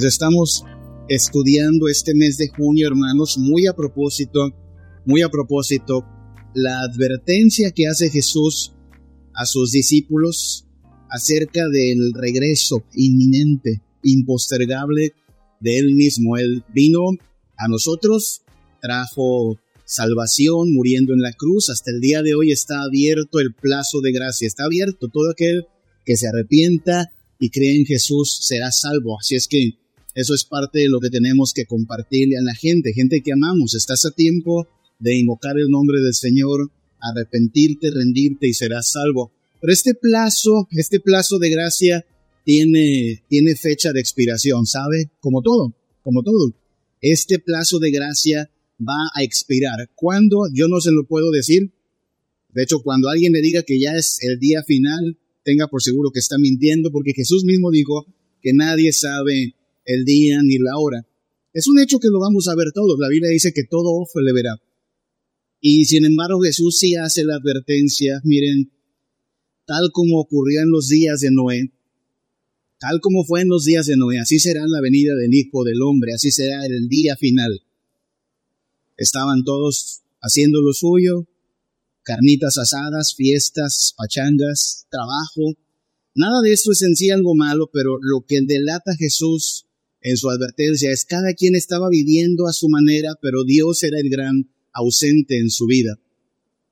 Pues estamos estudiando este mes de junio, hermanos, muy a propósito, muy a propósito, la advertencia que hace Jesús a sus discípulos acerca del regreso inminente, impostergable de Él mismo. Él vino a nosotros, trajo salvación muriendo en la cruz. Hasta el día de hoy está abierto el plazo de gracia, está abierto todo aquel que se arrepienta y cree en Jesús será salvo. Así es que eso es parte de lo que tenemos que compartirle a la gente, gente que amamos. Estás a tiempo de invocar el nombre del Señor, arrepentirte, rendirte y serás salvo. Pero este plazo, este plazo de gracia tiene, tiene fecha de expiración, ¿sabe? Como todo, como todo. Este plazo de gracia va a expirar. ¿Cuándo? Yo no se lo puedo decir. De hecho, cuando alguien le diga que ya es el día final, tenga por seguro que está mintiendo, porque Jesús mismo dijo que nadie sabe el día ni la hora. Es un hecho que lo vamos a ver todos. La Biblia dice que todo ojo le verá. Y sin embargo Jesús sí hace la advertencia, miren, tal como ocurrió en los días de Noé, tal como fue en los días de Noé, así será la venida del Hijo del Hombre, así será el día final. Estaban todos haciendo lo suyo, carnitas asadas, fiestas, pachangas, trabajo. Nada de esto es en sí algo malo, pero lo que delata Jesús en su advertencia es cada quien estaba viviendo a su manera, pero Dios era el gran ausente en su vida.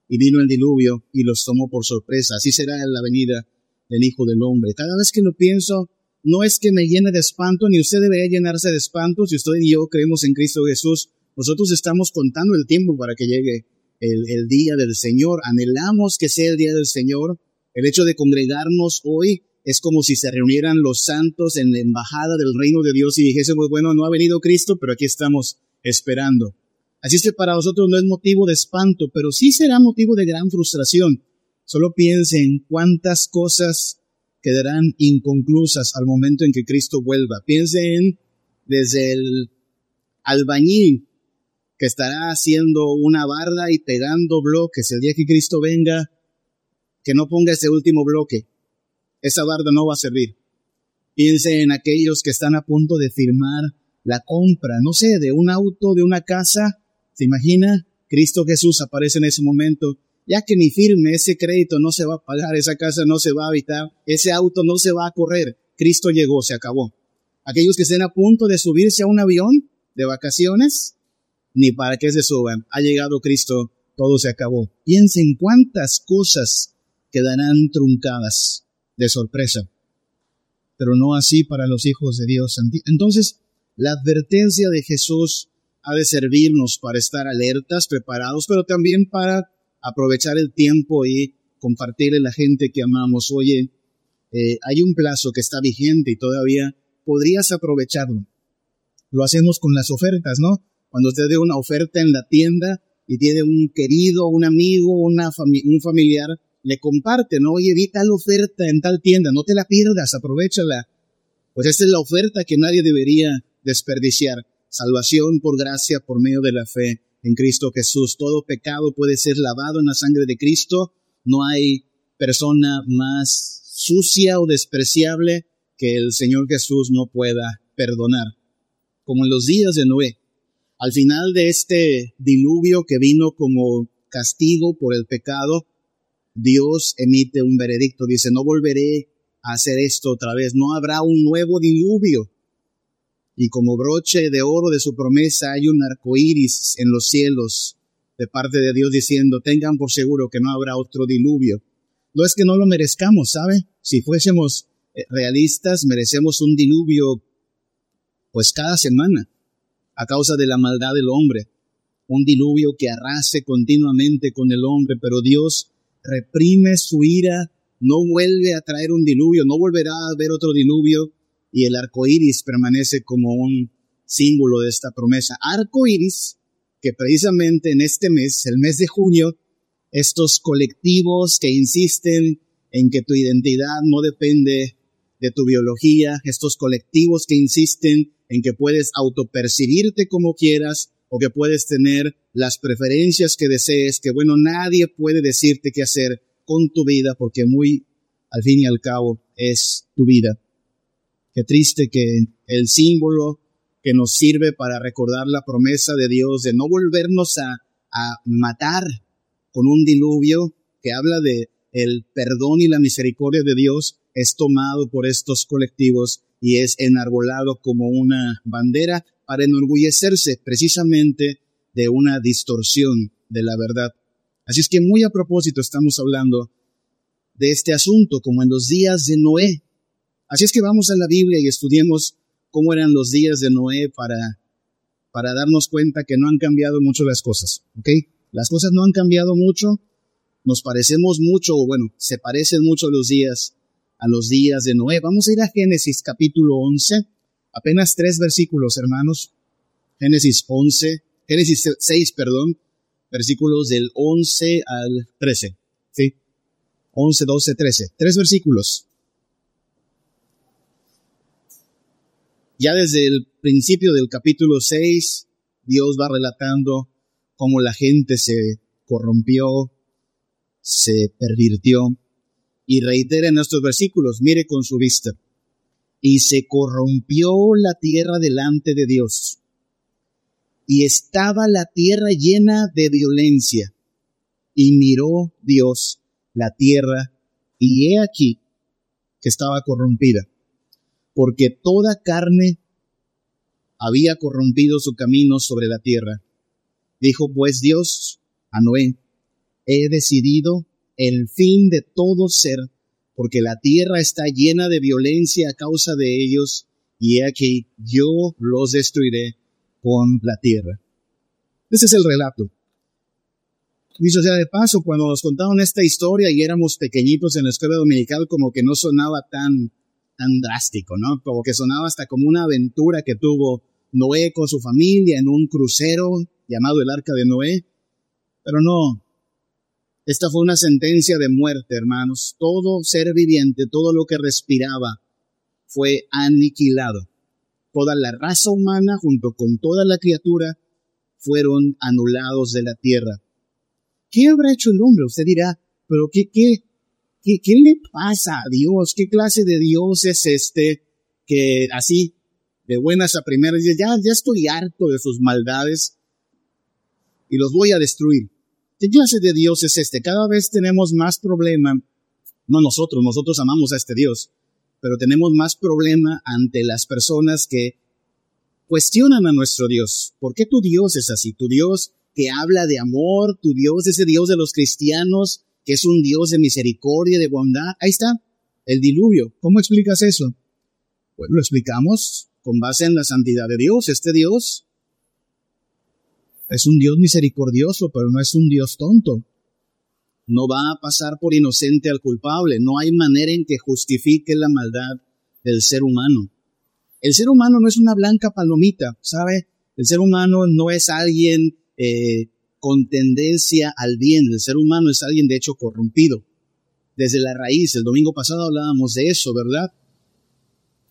Y vino el diluvio y los tomó por sorpresa. Así será la venida del Hijo del Hombre. Cada vez que lo pienso, no es que me llene de espanto, ni usted debe llenarse de espanto. Si usted y yo creemos en Cristo Jesús, nosotros estamos contando el tiempo para que llegue el, el día del Señor. Anhelamos que sea el día del Señor. El hecho de congregarnos hoy es como si se reunieran los santos en la embajada del reino de Dios y dijésemos, bueno, no ha venido Cristo, pero aquí estamos esperando. Así es que para nosotros no es motivo de espanto, pero sí será motivo de gran frustración. Solo piense en cuántas cosas quedarán inconclusas al momento en que Cristo vuelva. Piense en desde el albañil que estará haciendo una barda y pegando bloques el día que Cristo venga, que no ponga ese último bloque, esa barda no va a servir. Piense en aquellos que están a punto de firmar la compra, no sé, de un auto, de una casa. ¿Se imagina? Cristo Jesús aparece en ese momento. Ya que ni firme ese crédito no se va a pagar, esa casa no se va a habitar, ese auto no se va a correr. Cristo llegó, se acabó. Aquellos que estén a punto de subirse a un avión de vacaciones, ni para que se suban. Ha llegado Cristo, todo se acabó. Piensen cuántas cosas quedarán truncadas de sorpresa, pero no así para los hijos de Dios. Entonces, la advertencia de Jesús ha de servirnos para estar alertas, preparados, pero también para aprovechar el tiempo y compartirle a la gente que amamos. Oye, eh, hay un plazo que está vigente y todavía podrías aprovecharlo. Lo hacemos con las ofertas, ¿no? Cuando usted dé una oferta en la tienda y tiene un querido, un amigo, una un familiar le comparte, ¿no? Oye, vi tal oferta en tal tienda, no te la pierdas, aprovechala. Pues esta es la oferta que nadie debería desperdiciar. Salvación por gracia, por medio de la fe en Cristo Jesús. Todo pecado puede ser lavado en la sangre de Cristo. No hay persona más sucia o despreciable que el Señor Jesús no pueda perdonar. Como en los días de Noé. Al final de este diluvio que vino como castigo por el pecado, Dios emite un veredicto, dice, no volveré a hacer esto otra vez, no habrá un nuevo diluvio. Y como broche de oro de su promesa hay un arco iris en los cielos de parte de Dios diciendo, tengan por seguro que no habrá otro diluvio. No es que no lo merezcamos, ¿sabe? Si fuésemos eh, realistas, merecemos un diluvio, pues cada semana, a causa de la maldad del hombre. Un diluvio que arrase continuamente con el hombre, pero Dios reprime su ira, no vuelve a traer un diluvio, no volverá a haber otro diluvio, y el arco iris permanece como un símbolo de esta promesa. Arco iris, que precisamente en este mes, el mes de junio, estos colectivos que insisten en que tu identidad no depende de tu biología, estos colectivos que insisten en que puedes autopercibirte como quieras, o que puedes tener las preferencias que desees, que bueno, nadie puede decirte qué hacer con tu vida porque muy al fin y al cabo es tu vida. Qué triste que el símbolo que nos sirve para recordar la promesa de Dios de no volvernos a, a matar con un diluvio que habla de el perdón y la misericordia de Dios es tomado por estos colectivos y es enarbolado como una bandera para enorgullecerse precisamente de una distorsión de la verdad. Así es que muy a propósito estamos hablando de este asunto como en los días de Noé. Así es que vamos a la Biblia y estudiemos cómo eran los días de Noé para, para darnos cuenta que no han cambiado mucho las cosas. ¿Ok? Las cosas no han cambiado mucho, nos parecemos mucho, o bueno, se parecen mucho los días a los días de Noé. Vamos a ir a Génesis capítulo 11, apenas tres versículos, hermanos. Génesis 11, Génesis 6, perdón, versículos del 11 al 13. ¿Sí? 11, 12, 13. Tres versículos. Ya desde el principio del capítulo 6, Dios va relatando cómo la gente se corrompió, se pervirtió, y reitera en estos versículos, mire con su vista, y se corrompió la tierra delante de Dios, y estaba la tierra llena de violencia, y miró Dios la tierra, y he aquí que estaba corrompida, porque toda carne había corrompido su camino sobre la tierra. Dijo pues Dios a Noé, he decidido el fin de todo ser, porque la tierra está llena de violencia a causa de ellos, y aquí yo los destruiré con la tierra. Ese es el relato. Dicho sea de paso, cuando nos contaron esta historia y éramos pequeñitos en la escuela dominical, como que no sonaba tan, tan drástico, ¿no? Como que sonaba hasta como una aventura que tuvo Noé con su familia en un crucero llamado el Arca de Noé. Pero no, esta fue una sentencia de muerte, hermanos. Todo ser viviente, todo lo que respiraba, fue aniquilado. Toda la raza humana, junto con toda la criatura, fueron anulados de la tierra. ¿Qué habrá hecho el hombre? Usted dirá, pero ¿qué, qué, qué, le pasa a Dios? ¿Qué clase de Dios es este que así, de buenas a primeras, ya, ya estoy harto de sus maldades y los voy a destruir? ¿Qué clase de Dios es este? Cada vez tenemos más problema, no nosotros, nosotros amamos a este Dios, pero tenemos más problema ante las personas que cuestionan a nuestro Dios. ¿Por qué tu Dios es así? Tu Dios que habla de amor, tu Dios, ese Dios de los cristianos, que es un Dios de misericordia, de bondad. Ahí está, el diluvio. ¿Cómo explicas eso? Pues lo explicamos con base en la santidad de Dios. Este Dios es un Dios misericordioso, pero no es un Dios tonto. No va a pasar por inocente al culpable. No hay manera en que justifique la maldad del ser humano. El ser humano no es una blanca palomita, ¿sabe? El ser humano no es alguien eh, con tendencia al bien. El ser humano es alguien de hecho corrompido. Desde la raíz, el domingo pasado hablábamos de eso, ¿verdad?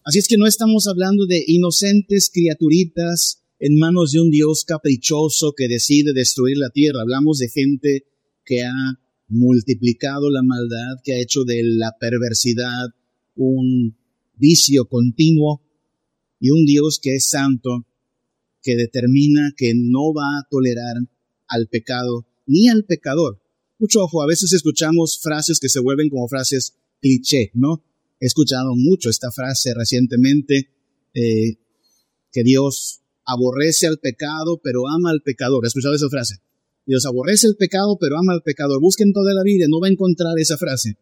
Así es que no estamos hablando de inocentes criaturitas en manos de un Dios caprichoso que decide destruir la tierra. Hablamos de gente que ha multiplicado la maldad, que ha hecho de la perversidad un vicio continuo y un Dios que es santo, que determina que no va a tolerar al pecado ni al pecador. Mucho ojo, a veces escuchamos frases que se vuelven como frases cliché, ¿no? He escuchado mucho esta frase recientemente, eh, que Dios aborrece al pecado, pero ama al pecador. ¿Has escuchado esa frase? Dios aborrece el pecado, pero ama al pecador. Busquen toda la Biblia, no va a encontrar esa frase.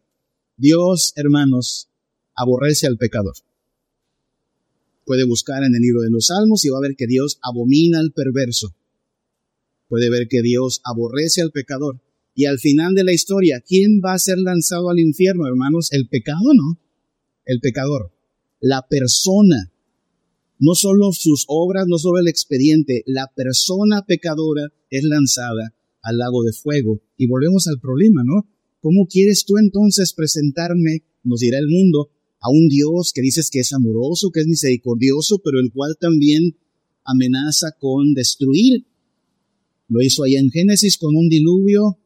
Dios, hermanos, aborrece al pecador. Puede buscar en el libro de los Salmos y va a ver que Dios abomina al perverso. Puede ver que Dios aborrece al pecador. Y al final de la historia, ¿quién va a ser lanzado al infierno, hermanos? ¿El pecado no? El pecador. La persona no solo sus obras, no solo el expediente, la persona pecadora es lanzada al lago de fuego. Y volvemos al problema, ¿no? ¿Cómo quieres tú entonces presentarme, nos dirá el mundo, a un Dios que dices que es amoroso, que es misericordioso, pero el cual también amenaza con destruir? Lo hizo allá en Génesis con un diluvio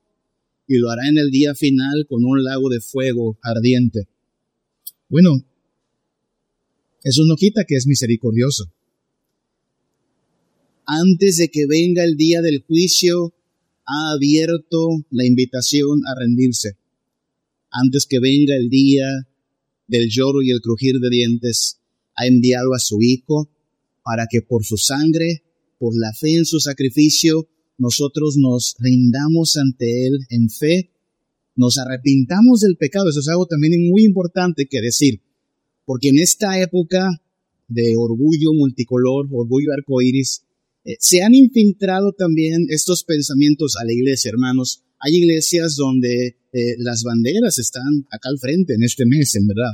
y lo hará en el día final con un lago de fuego ardiente. Bueno, Eso no quita que es misericordioso. Antes de que venga el día del juicio, ha abierto la invitación a rendirse. Antes que venga el día del lloro y el crujir de dientes, ha enviado a su Hijo para que por su sangre, por la fe en su sacrificio, nosotros nos rindamos ante Él en fe, nos arrepintamos del pecado. Eso es algo también muy importante que decir, porque en esta época de orgullo multicolor, orgullo arcoíris, eh, se han infiltrado también estos pensamientos a la iglesia, hermanos. Hay iglesias donde eh, las banderas están acá al frente en este mes, en verdad.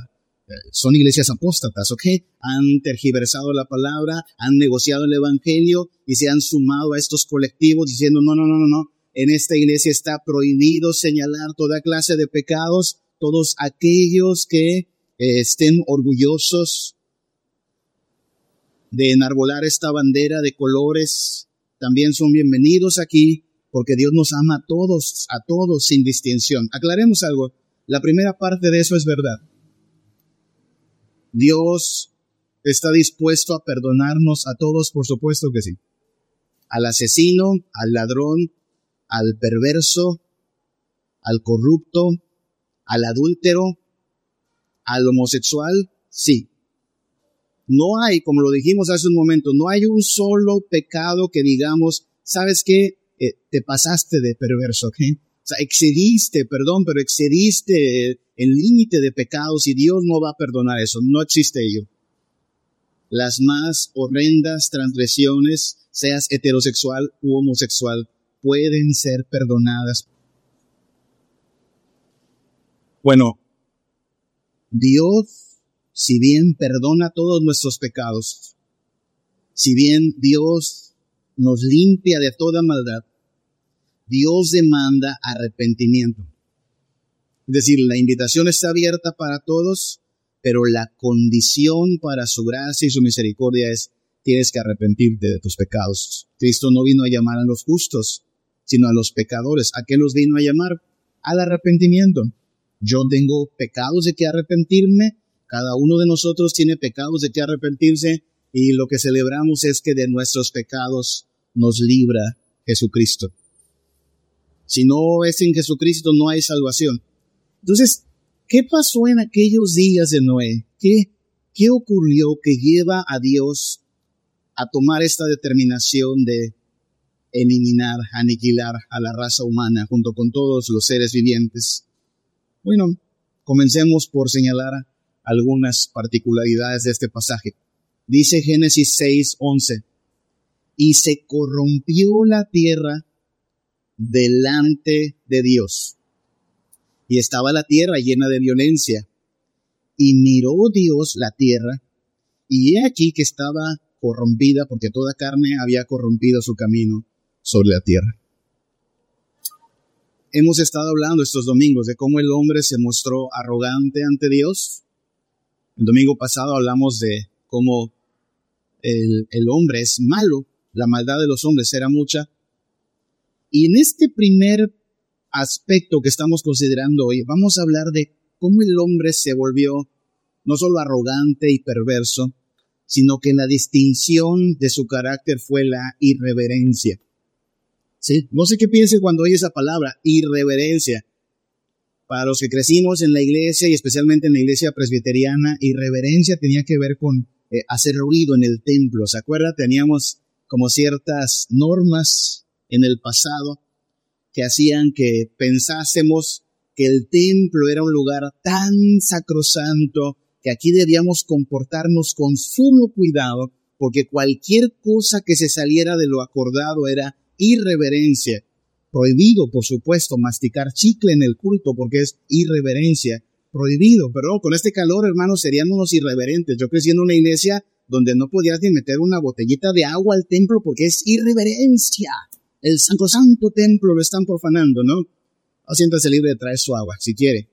Eh, son iglesias apóstatas, ¿ok? Han tergiversado la palabra, han negociado el evangelio y se han sumado a estos colectivos diciendo, no, no, no, no, no, en esta iglesia está prohibido señalar toda clase de pecados, todos aquellos que estén orgullosos de enarbolar esta bandera de colores, también son bienvenidos aquí porque Dios nos ama a todos, a todos sin distinción. Aclaremos algo, la primera parte de eso es verdad. Dios está dispuesto a perdonarnos a todos, por supuesto que sí. Al asesino, al ladrón, al perverso, al corrupto, al adúltero, al homosexual, sí. No hay, como lo dijimos hace un momento, no hay un solo pecado que digamos, ¿sabes qué? Eh, te pasaste de perverso, ¿ok? O sea, excediste, perdón, pero excediste el límite de pecados y Dios no va a perdonar eso. No existe ello. Las más horrendas transgresiones, seas heterosexual u homosexual, pueden ser perdonadas. Bueno, Dios, si bien perdona todos nuestros pecados, si bien Dios nos limpia de toda maldad, Dios demanda arrepentimiento. Es decir, la invitación está abierta para todos, pero la condición para su gracia y su misericordia es tienes que arrepentirte de tus pecados. Cristo no vino a llamar a los justos, sino a los pecadores. ¿A qué los vino a llamar? Al arrepentimiento. Yo tengo pecados de que arrepentirme, cada uno de nosotros tiene pecados de que arrepentirse y lo que celebramos es que de nuestros pecados nos libra Jesucristo. Si no es en Jesucristo, no hay salvación. Entonces, ¿qué pasó en aquellos días de Noé? ¿Qué, qué ocurrió que lleva a Dios a tomar esta determinación de eliminar, aniquilar a la raza humana junto con todos los seres vivientes? Bueno, comencemos por señalar algunas particularidades de este pasaje. Dice Génesis 6, 11, y se corrompió la tierra delante de Dios. Y estaba la tierra llena de violencia. Y miró Dios la tierra, y he aquí que estaba corrompida, porque toda carne había corrompido su camino sobre la tierra. Hemos estado hablando estos domingos de cómo el hombre se mostró arrogante ante Dios. El domingo pasado hablamos de cómo el, hombre es malo, la maldad de los hombres era mucha, y en este primer aspecto que estamos considerando hoy, vamos a hablar de cómo el hombre se volvió no solo arrogante y perverso, sino que la distinción de su carácter fue la irreverencia. No sé qué piense cuando oye esa palabra, irreverencia. Para los que crecimos en la iglesia y especialmente en la iglesia presbiteriana, irreverencia tenía que ver con eh, hacer ruido en el templo. ¿Se acuerda? Teníamos como ciertas normas en el pasado que hacían que pensásemos que el templo era un lugar tan sacrosanto que aquí debíamos comportarnos con sumo cuidado porque cualquier cosa que se saliera de lo acordado era irreverencia. Prohibido, por supuesto, masticar chicle en el culto porque es irreverencia. Prohibido, pero con este calor, hermanos, seríamos irreverentes. Yo crecí en una iglesia donde no podías ni meter una botellita de agua al templo porque es irreverencia el santo santo templo lo están profanando, ¿no? O siéntase libre de traer su agua, si quiere.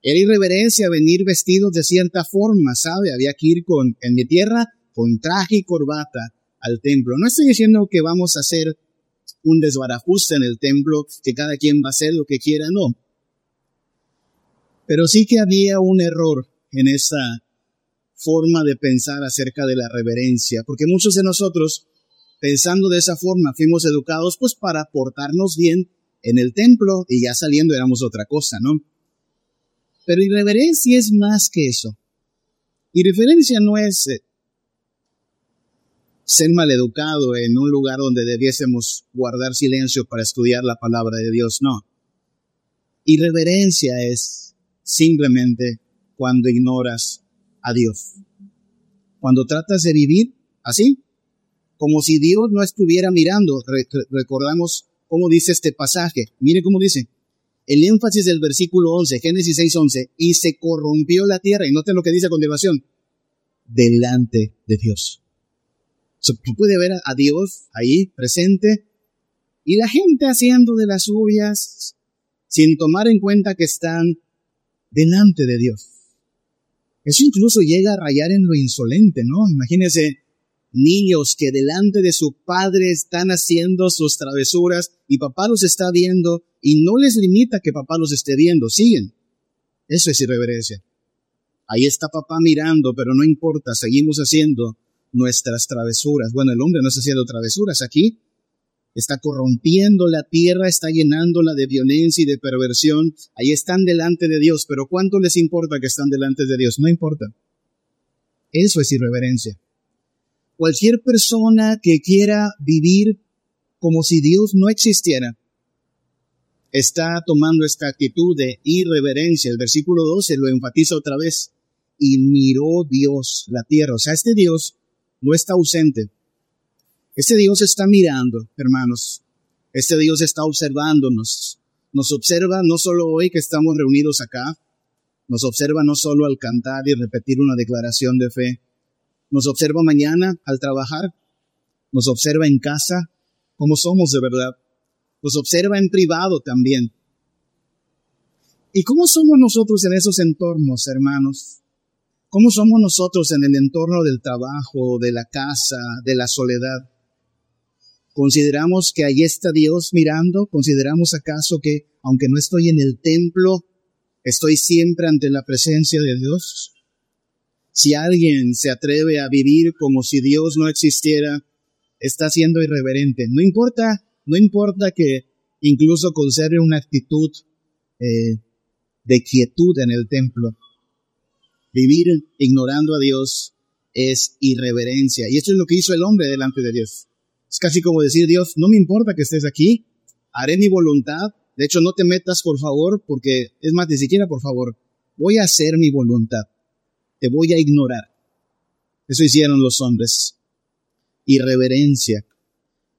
Era irreverencia venir vestidos de cierta forma, ¿sabe? Había que ir con, en mi tierra, con traje y corbata al templo. No estoy diciendo que vamos a hacer un desbarajuste en el templo, que cada quien va a hacer lo que quiera, no. Pero sí que había un error en esa forma de pensar acerca de la reverencia, porque muchos de nosotros, pensando de esa forma, fuimos educados pues para portarnos bien en el templo y ya saliendo éramos otra cosa, ¿no? Pero irreverencia es más que eso. Irreverencia no es eh, ser maleducado en un lugar donde debiésemos guardar silencio para estudiar la palabra de Dios, no. Irreverencia es simplemente cuando ignoras a Dios. Cuando tratas de vivir así, como si Dios no estuviera mirando. recordamos cómo dice este pasaje. Mire cómo dice. El énfasis del versículo 11, Génesis 6, 11, y se corrompió la tierra. Y noten lo que dice a continuación. Delante de Dios. Tú puedes ver a Dios ahí presente y la gente haciendo de las suyas sin tomar en cuenta que están delante de Dios. Eso incluso llega a rayar en lo insolente, ¿no? Imagínense niños que delante de su padre están haciendo sus travesuras y papá los está viendo y no les limita que papá los esté viendo, siguen. Eso es irreverencia. Ahí está papá mirando, pero no importa, seguimos haciendo nuestras travesuras. Bueno, el hombre no está haciendo travesuras aquí, está corrompiendo la tierra, está llenándola de violencia y de perversión. Ahí están delante de Dios, pero ¿cuánto les importa que están delante de Dios? No importa. Eso es irreverencia. Cualquier persona que quiera vivir como si Dios no existiera, está tomando esta actitud de irreverencia. El versículo 12 lo enfatiza otra vez. Y miró Dios la tierra. O sea, este Dios no está ausente. Este Dios está mirando, hermanos. Este Dios está observándonos. Nos observa no solo hoy que estamos reunidos acá, nos observa no solo al cantar y repetir una declaración de fe, nos observa mañana al trabajar, nos observa en casa, como somos de verdad, nos observa en privado también. ¿Y cómo somos nosotros en esos entornos, hermanos? ¿Cómo somos nosotros en el entorno del trabajo, de la casa, de la soledad? ¿Consideramos que ahí está Dios mirando? ¿Consideramos acaso que, aunque no estoy en el templo, estoy siempre ante la presencia de Dios? Si alguien se atreve a vivir como si Dios no existiera, está siendo irreverente. No importa, no importa que incluso conserve una actitud eh, de quietud en el templo. Vivir ignorando a Dios es irreverencia. Y esto es lo que hizo el hombre delante de Dios. Es casi como decir, Dios, no me importa que estés aquí, haré mi voluntad. De hecho, no te metas, por favor, porque es más, ni siquiera, por favor, voy a hacer mi voluntad. Te voy a ignorar. Eso hicieron los hombres. Irreverencia.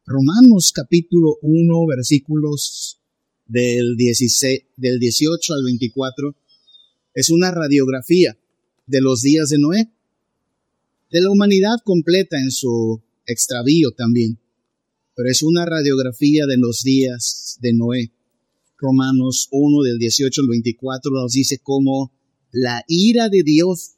Romanos capítulo 1, versículos del, 16, del 18 al 24, es una radiografía de los días de Noé, de la humanidad completa en su extravío también pero es una radiografía de los días de Noé. Romanos 1 del 18 al 24 nos dice cómo la ira de Dios,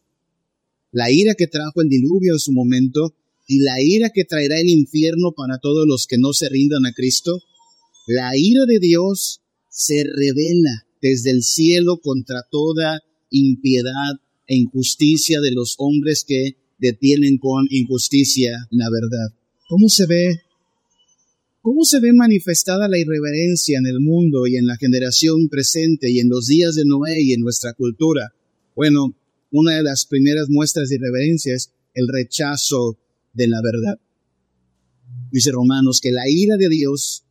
la ira que trajo el diluvio en su momento y la ira que traerá el infierno para todos los que no se rindan a Cristo, la ira de Dios se revela desde el cielo contra toda impiedad e injusticia de los hombres que detienen con injusticia la verdad. ¿Cómo se ve ¿Cómo se ve manifestada la irreverencia en el mundo y en la generación presente y en los días de Noé y en nuestra cultura? Bueno, una de las primeras muestras de irreverencia es el rechazo de la verdad. Dice Romanos que la ira de Dios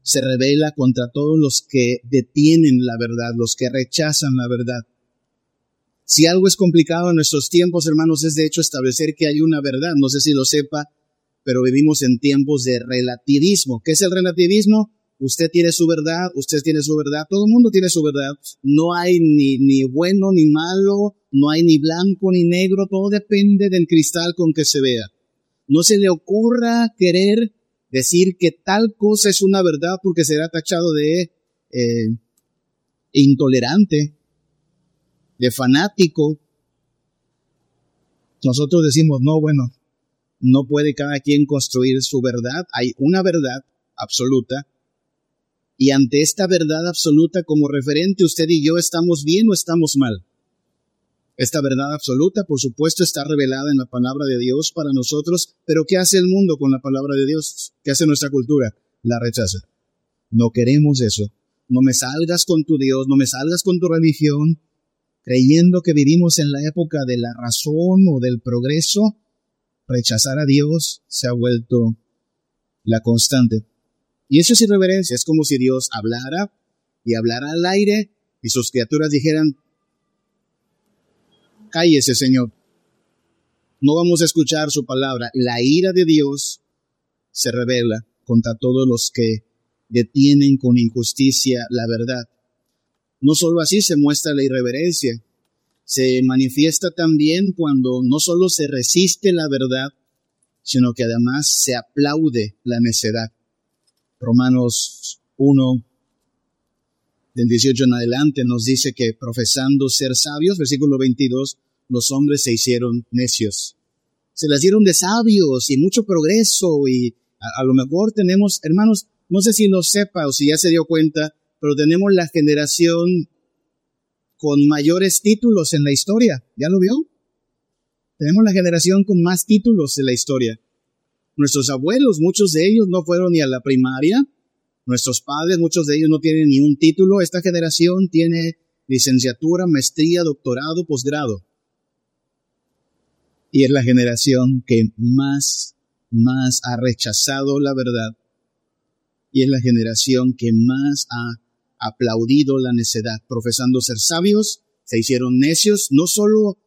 se revela contra todos los que detienen la verdad, los que rechazan la verdad. Si algo es complicado en nuestros tiempos, hermanos, es de hecho establecer que hay una verdad. No sé si lo sepa, pero vivimos en tiempos de relativismo. ¿Qué es el relativismo? Usted tiene su verdad, usted tiene su verdad, todo el mundo tiene su verdad. No hay ni, ni bueno ni malo, no hay ni blanco ni negro, todo depende del cristal con que se vea. No se le ocurra querer decir que tal cosa es una verdad porque será tachado de eh, intolerante, de fanático. Nosotros decimos, no, bueno, no puede cada quien construir su verdad, hay una verdad absoluta, y ante esta verdad absoluta como referente usted y yo estamos bien o estamos mal. Esta verdad absoluta, por supuesto, está revelada en la palabra de Dios para nosotros, pero ¿qué hace el mundo con la palabra de Dios? ¿Qué hace nuestra cultura? La rechaza. No queremos eso. No me salgas con tu Dios, no me salgas con tu religión, creyendo que vivimos en la época de la razón o del progreso. Rechazar a Dios se ha vuelto la constante. Y eso es irreverencia, es como si Dios hablara y hablara al aire y sus criaturas dijeran, cállese Señor, no vamos a escuchar su palabra. La ira de Dios se revela contra todos los que detienen con injusticia la verdad. No solo así se muestra la irreverencia, se manifiesta también cuando no solo se resiste la verdad, sino que además se aplaude la necedad. Romanos 1, del 18 en adelante, nos dice que profesando ser sabios, versículo 22, los hombres se hicieron necios. Se las dieron de sabios y mucho progreso y a, a lo mejor tenemos, hermanos, no sé si lo sepa o si ya se dio cuenta, pero tenemos la generación con mayores títulos en la historia. ¿Ya lo vio? Tenemos la generación con más títulos en la historia. Nuestros abuelos, muchos de ellos no fueron ni a la primaria. Nuestros padres, muchos de ellos no tienen ni un título. Esta generación tiene licenciatura, maestría, doctorado, posgrado. Y es la generación que más, más ha rechazado la verdad y es la generación que más ha aplaudido la necedad, profesando ser sabios, se hicieron necios, no solo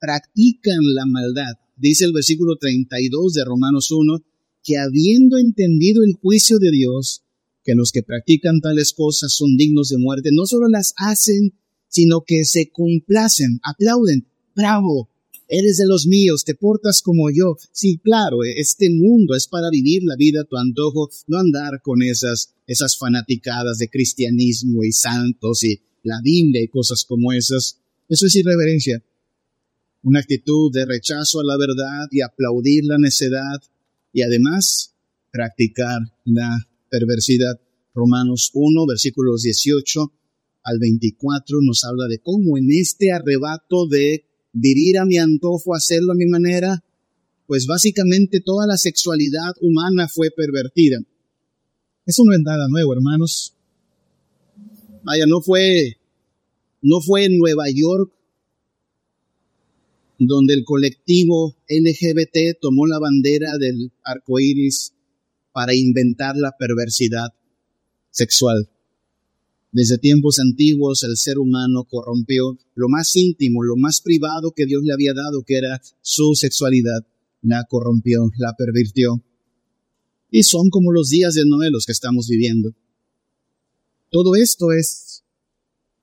practican la maldad, dice el versículo 32 de Romanos 1, que habiendo entendido el juicio de Dios, que los que practican tales cosas son dignos de muerte, no solo las hacen, sino que se complacen, aplauden, bravo, eres de los míos, te portas como yo. Sí, claro, este mundo es para vivir la vida a tu antojo, no andar con esas, esas fanaticadas de cristianismo y santos y la Biblia y cosas como esas. Eso es irreverencia. Una actitud de rechazo a la verdad y aplaudir la necedad y además practicar la perversidad. Romanos 1, versículos 18 al 24 nos habla de cómo en este arrebato de vivir a mi antojo, hacerlo a mi manera, pues básicamente toda la sexualidad humana fue pervertida. Eso no es nada nuevo, hermanos. Vaya, no fue, no fue en Nueva York donde el colectivo LGBT tomó la bandera del arco iris para inventar la perversidad sexual. Desde tiempos antiguos el ser humano corrompió lo más íntimo, lo más privado que Dios le había dado, que era su sexualidad. La corrompió, la pervirtió. Y son como los días de Noé los que estamos viviendo. Todo esto es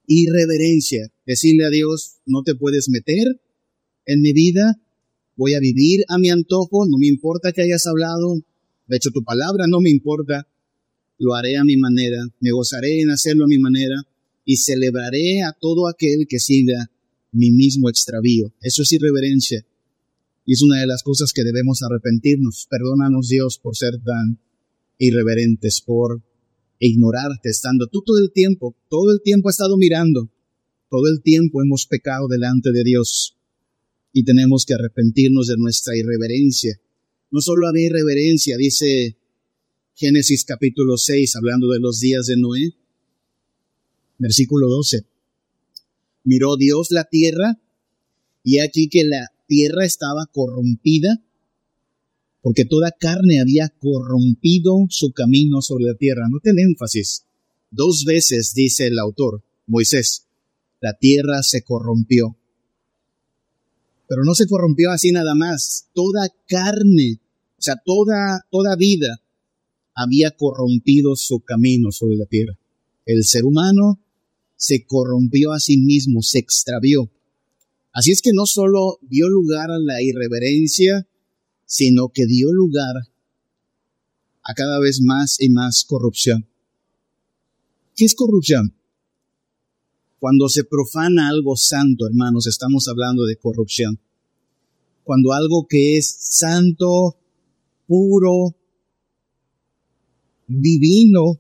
irreverencia. Decirle a Dios, no te puedes meter en mi vida, voy a vivir a mi antojo, no me importa que hayas hablado, de hecho tu palabra no me importa, lo haré a mi manera, me gozaré en hacerlo a mi manera y celebraré a todo aquel que siga mi mismo extravío. Eso es irreverencia. Y es una de las cosas que debemos arrepentirnos. Perdónanos Dios por ser tan irreverentes, por ignorarte, estando tú todo el tiempo, todo el tiempo ha estado mirando, todo el tiempo hemos pecado delante de Dios y tenemos que arrepentirnos de nuestra irreverencia. No solo había irreverencia, dice Génesis capítulo 6, hablando de los días de Noé. Versículo 12. Miró Dios la tierra y aquí que la tierra estaba corrompida porque toda carne había corrompido su camino sobre la tierra. Note el énfasis. Dos veces dice el autor, Moisés, la tierra se corrompió. Pero no se corrompió así nada más. Toda carne, o sea, toda, toda vida había corrompido su camino sobre la tierra. El ser humano se corrompió a sí mismo, se extravió. Así es que no solo dio lugar a la irreverencia, sino que dio lugar a cada vez más y más corrupción. ¿Qué es corrupción? Cuando se profana algo santo, hermanos, estamos hablando de corrupción. Cuando algo que es santo, puro, divino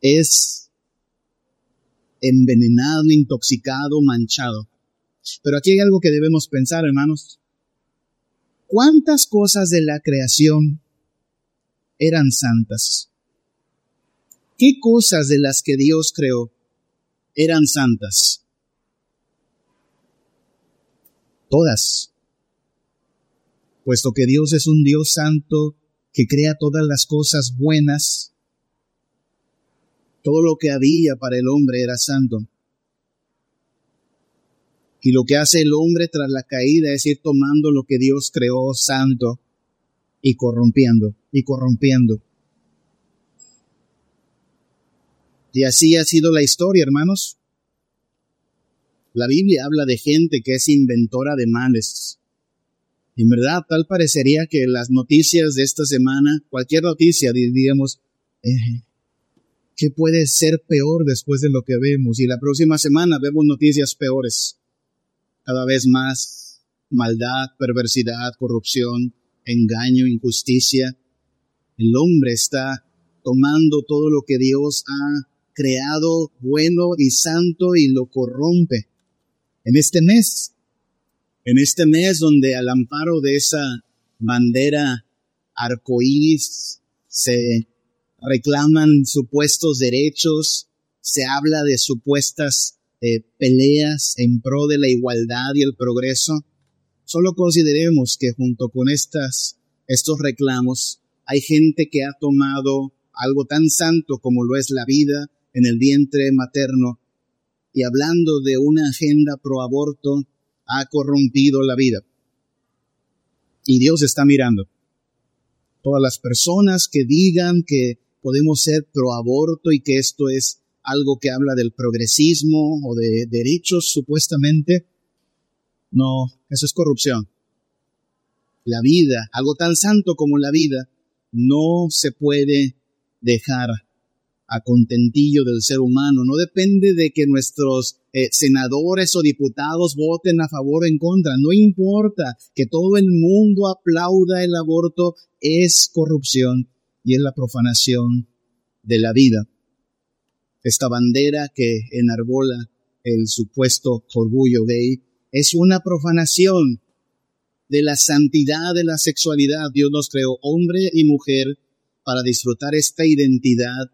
es envenenado, intoxicado, manchado. Pero aquí hay algo que debemos pensar, hermanos. ¿Cuántas cosas de la creación eran santas? ¿Qué cosas de las que Dios creó eran santas? Todas. Puesto que Dios es un Dios santo que crea todas las cosas buenas, todo lo que había para el hombre era santo. Y lo que hace el hombre tras la caída es ir tomando lo que Dios creó santo y corrompiendo, y corrompiendo. Y así ha sido la historia, hermanos. La Biblia habla de gente que es inventora de males. En verdad, tal parecería que las noticias de esta semana, cualquier noticia, diríamos, eh, ¿qué puede ser peor después de lo que vemos? Y la próxima semana vemos noticias peores cada vez más maldad, perversidad, corrupción, engaño, injusticia. El hombre está tomando todo lo que Dios ha creado bueno y santo y lo corrompe. En este mes, en este mes donde al amparo de esa bandera arcoíris se reclaman supuestos derechos, se habla de supuestas peleas en pro de la igualdad y el progreso, solo consideremos que junto con estas, estos reclamos hay gente que ha tomado algo tan santo como lo es la vida en el vientre materno. Y hablando de una agenda pro aborto ha corrompido la vida. Y Dios está mirando. Todas las personas que digan que podemos ser pro aborto y que esto es algo que habla del progresismo o de derechos supuestamente. No, eso es corrupción. La vida, algo tan santo como la vida, no se puede dejar a contentillo del ser humano. No depende de que nuestros eh, senadores o diputados voten a favor o en contra. No importa que todo el mundo aplauda el aborto, es corrupción y es la profanación de la vida esta bandera que enarbola el supuesto orgullo gay, es una profanación de la santidad de la sexualidad. Dios nos creó hombre y mujer para disfrutar esta identidad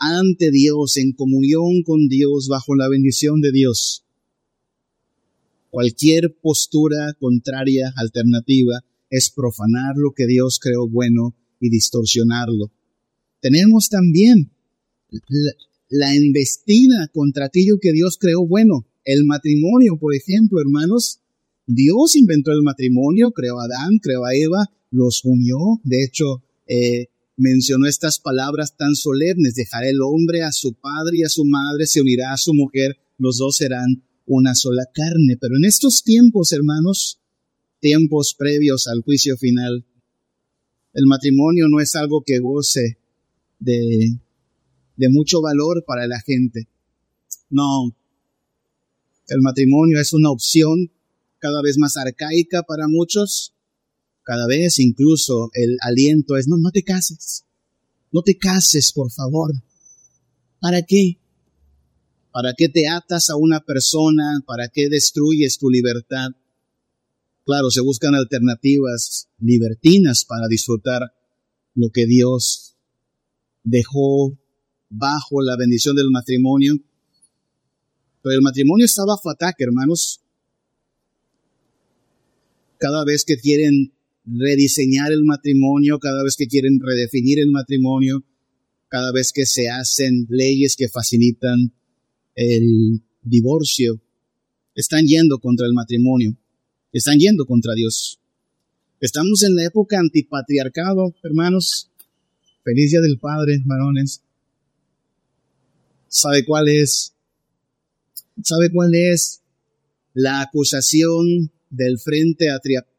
ante Dios, en comunión con Dios, bajo la bendición de Dios. Cualquier postura contraria, alternativa, es profanar lo que Dios creó bueno y distorsionarlo. Tenemos también la embestida contra aquello que Dios creó bueno. El matrimonio, por ejemplo, hermanos, Dios inventó el matrimonio, creó a Adán, creó a Eva, los unió. De hecho, eh, mencionó estas palabras tan solemnes, dejará el hombre a su padre y a su madre, se unirá a su mujer, los dos serán una sola carne. Pero en estos tiempos, hermanos, tiempos previos al juicio final, el matrimonio no es algo que goce de de mucho valor para la gente. No, el matrimonio es una opción cada vez más arcaica para muchos. Cada vez incluso el aliento es, no, no te cases. No te cases, por favor. ¿Para qué? ¿Para qué te atas a una persona? ¿Para qué destruyes tu libertad? Claro, se buscan alternativas libertinas para disfrutar lo que Dios dejó bajo la bendición del matrimonio. Pero el matrimonio está bajo ataque, hermanos. Cada vez que quieren rediseñar el matrimonio, cada vez que quieren redefinir el matrimonio, cada vez que se hacen leyes que facilitan el divorcio, están yendo contra el matrimonio, están yendo contra Dios. Estamos en la época antipatriarcado, hermanos. Feliz día del Padre, varones sabe cuál es, sabe cuál es la acusación del frente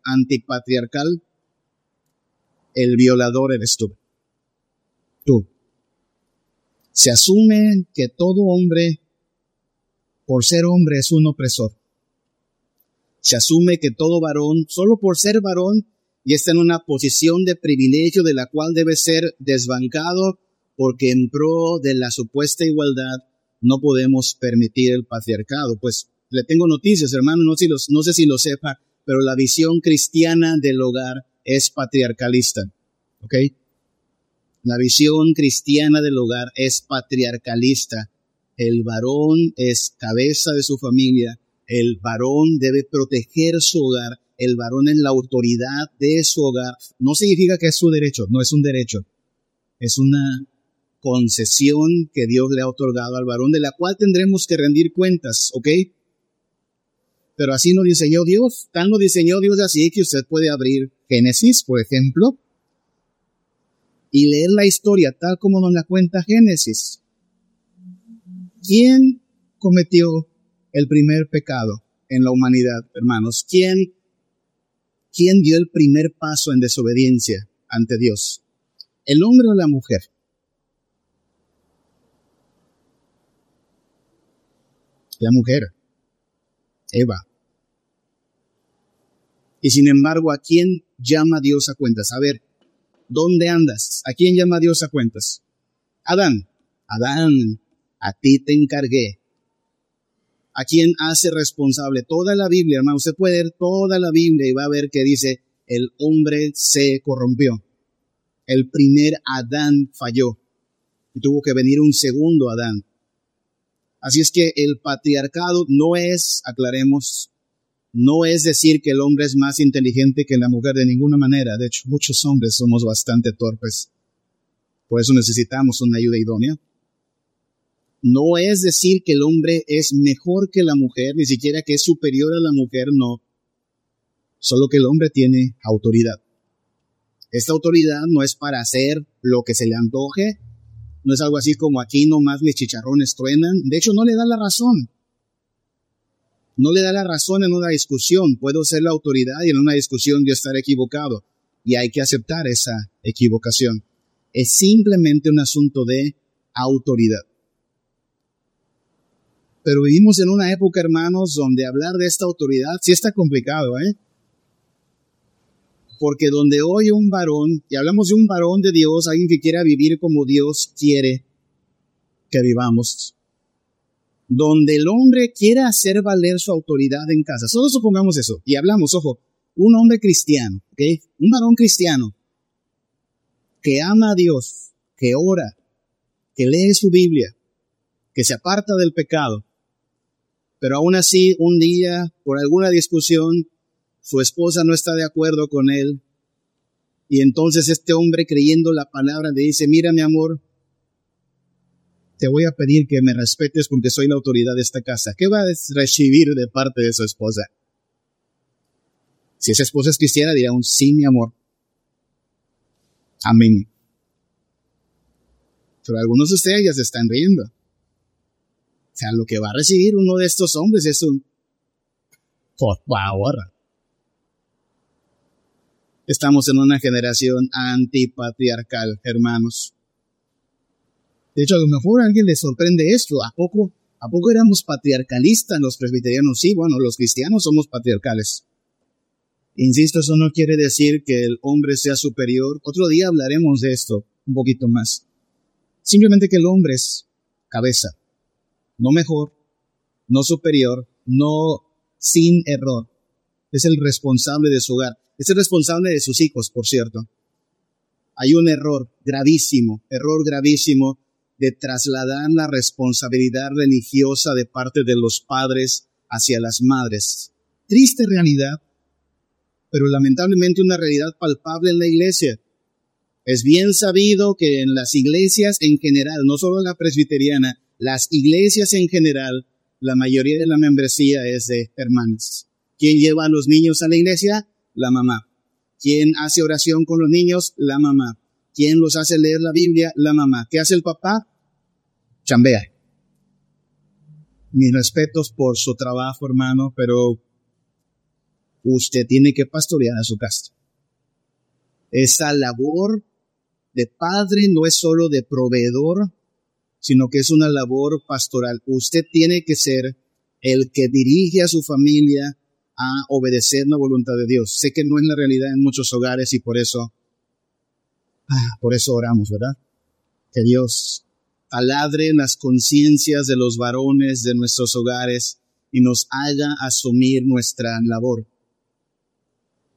antipatriarcal. El violador eres tú. Tú. Se asume que todo hombre, por ser hombre, es un opresor. Se asume que todo varón, solo por ser varón, y está en una posición de privilegio de la cual debe ser desbancado porque en pro de la supuesta igualdad no podemos permitir el patriarcado, pues le tengo noticias, hermano, no, si los, no sé si lo sepa, pero la visión cristiana del hogar es patriarcalista. ¿Ok? La visión cristiana del hogar es patriarcalista. El varón es cabeza de su familia, el varón debe proteger su hogar, el varón es la autoridad de su hogar. No significa que es su derecho, no es un derecho, es una concesión que Dios le ha otorgado al varón, de la cual tendremos que rendir cuentas, ¿ok? Pero así lo diseñó Dios, tan lo diseñó Dios así que usted puede abrir Génesis, por ejemplo, y leer la historia tal como nos la cuenta Génesis. ¿Quién cometió el primer pecado en la humanidad, hermanos? ¿Quién, quién dio el primer paso en desobediencia ante Dios? ¿El hombre o la mujer? La mujer, Eva. Y sin embargo, ¿a quién llama Dios a cuentas? A ver, ¿dónde andas? ¿A quién llama Dios a cuentas? Adán, Adán, a ti te encargué. ¿A quién hace responsable? Toda la Biblia, hermano, usted puede leer toda la Biblia y va a ver que dice, el hombre se corrompió. El primer Adán falló y tuvo que venir un segundo Adán. Así es que el patriarcado no es, aclaremos, no es decir que el hombre es más inteligente que la mujer de ninguna manera. De hecho, muchos hombres somos bastante torpes. Por eso necesitamos una ayuda idónea. No es decir que el hombre es mejor que la mujer, ni siquiera que es superior a la mujer, no. Solo que el hombre tiene autoridad. Esta autoridad no es para hacer lo que se le antoje, no es algo así como aquí nomás mis chicharrones truenan. De hecho, no le da la razón no le da la razón en una discusión. Puedo ser la autoridad y en una discusión yo estar equivocado. Y hay que aceptar esa equivocación. Es simplemente un asunto de autoridad. Pero vivimos en una época, hermanos, donde hablar de esta autoridad sí está complicado, ¿eh? Porque donde hoy un varón, y hablamos de un varón de Dios, alguien que quiera vivir como Dios quiere que vivamos, donde el hombre quiera hacer valer su autoridad en casa. Solo supongamos eso. Y hablamos, ojo, un hombre cristiano, ¿ok? Un varón cristiano que ama a Dios, que ora, que lee su Biblia, que se aparta del pecado, pero aún así un día, por alguna discusión, su esposa no está de acuerdo con él, y entonces este hombre creyendo la palabra le dice, mira mi amor, te voy a pedir que me respetes porque soy la autoridad de esta casa. ¿Qué va a recibir de parte de su esposa? Si esa esposa es cristiana, dirá un sí, mi amor. Amén. Pero algunos de ustedes ya se están riendo. O sea, lo que va a recibir uno de estos hombres es un... Por favor. Estamos en una generación antipatriarcal, hermanos. De hecho, a lo mejor a alguien le sorprende esto. ¿A poco, ¿A poco éramos patriarcalistas los presbiterianos? Sí, bueno, los cristianos somos patriarcales. Insisto, eso no quiere decir que el hombre sea superior. Otro día hablaremos de esto un poquito más. Simplemente que el hombre es cabeza, no mejor, no superior, no sin error. Es el responsable de su hogar. Es el responsable de sus hijos, por cierto. Hay un error gravísimo, error gravísimo de trasladar la responsabilidad religiosa de parte de los padres hacia las madres. Triste realidad, pero lamentablemente una realidad palpable en la iglesia. Es bien sabido que en las iglesias en general, no solo la presbiteriana, las iglesias en general, la mayoría de la membresía es de hermanas. ¿Quién lleva a los niños a la iglesia? La mamá. ¿Quién hace oración con los niños? La mamá. ¿Quién los hace leer la Biblia? La mamá. ¿Qué hace el papá? Chambea. Mis respetos por su trabajo, hermano, pero usted tiene que pastorear a su casa. Esa labor de padre no es solo de proveedor, sino que es una labor pastoral. Usted tiene que ser el que dirige a su familia a obedecer la voluntad de Dios. Sé que no es la realidad en muchos hogares y por eso, ah, por eso oramos, ¿verdad? Que Dios taladre las conciencias de los varones de nuestros hogares y nos haga asumir nuestra labor.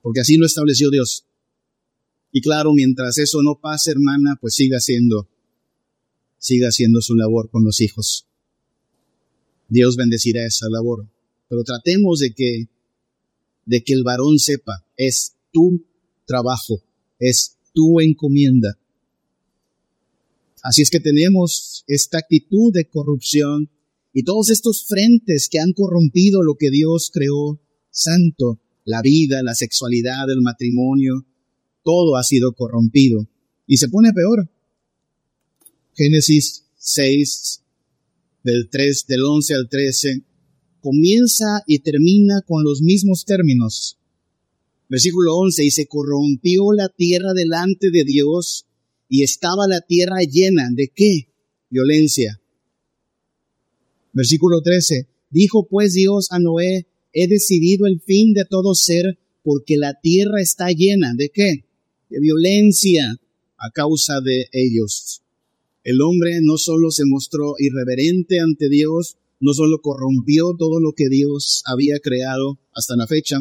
Porque así lo estableció Dios. Y claro, mientras eso no pase, hermana, pues siga haciendo, siga haciendo su labor con los hijos. Dios bendecirá esa labor. Pero tratemos de que, de que el varón sepa, es tu trabajo, es tu encomienda. Así es que tenemos esta actitud de corrupción y todos estos frentes que han corrompido lo que Dios creó santo, la vida, la sexualidad, el matrimonio, todo ha sido corrompido. Y se pone peor. Génesis 6, del 3, del 11 al 13, comienza y termina con los mismos términos. Versículo 11, y se corrompió la tierra delante de Dios, y estaba la tierra llena de qué? Violencia. Versículo 13, dijo pues Dios a Noé, he decidido el fin de todo ser, porque la tierra está llena de qué? De violencia a causa de ellos. El hombre no solo se mostró irreverente ante Dios, no solo corrompió todo lo que Dios había creado hasta la fecha,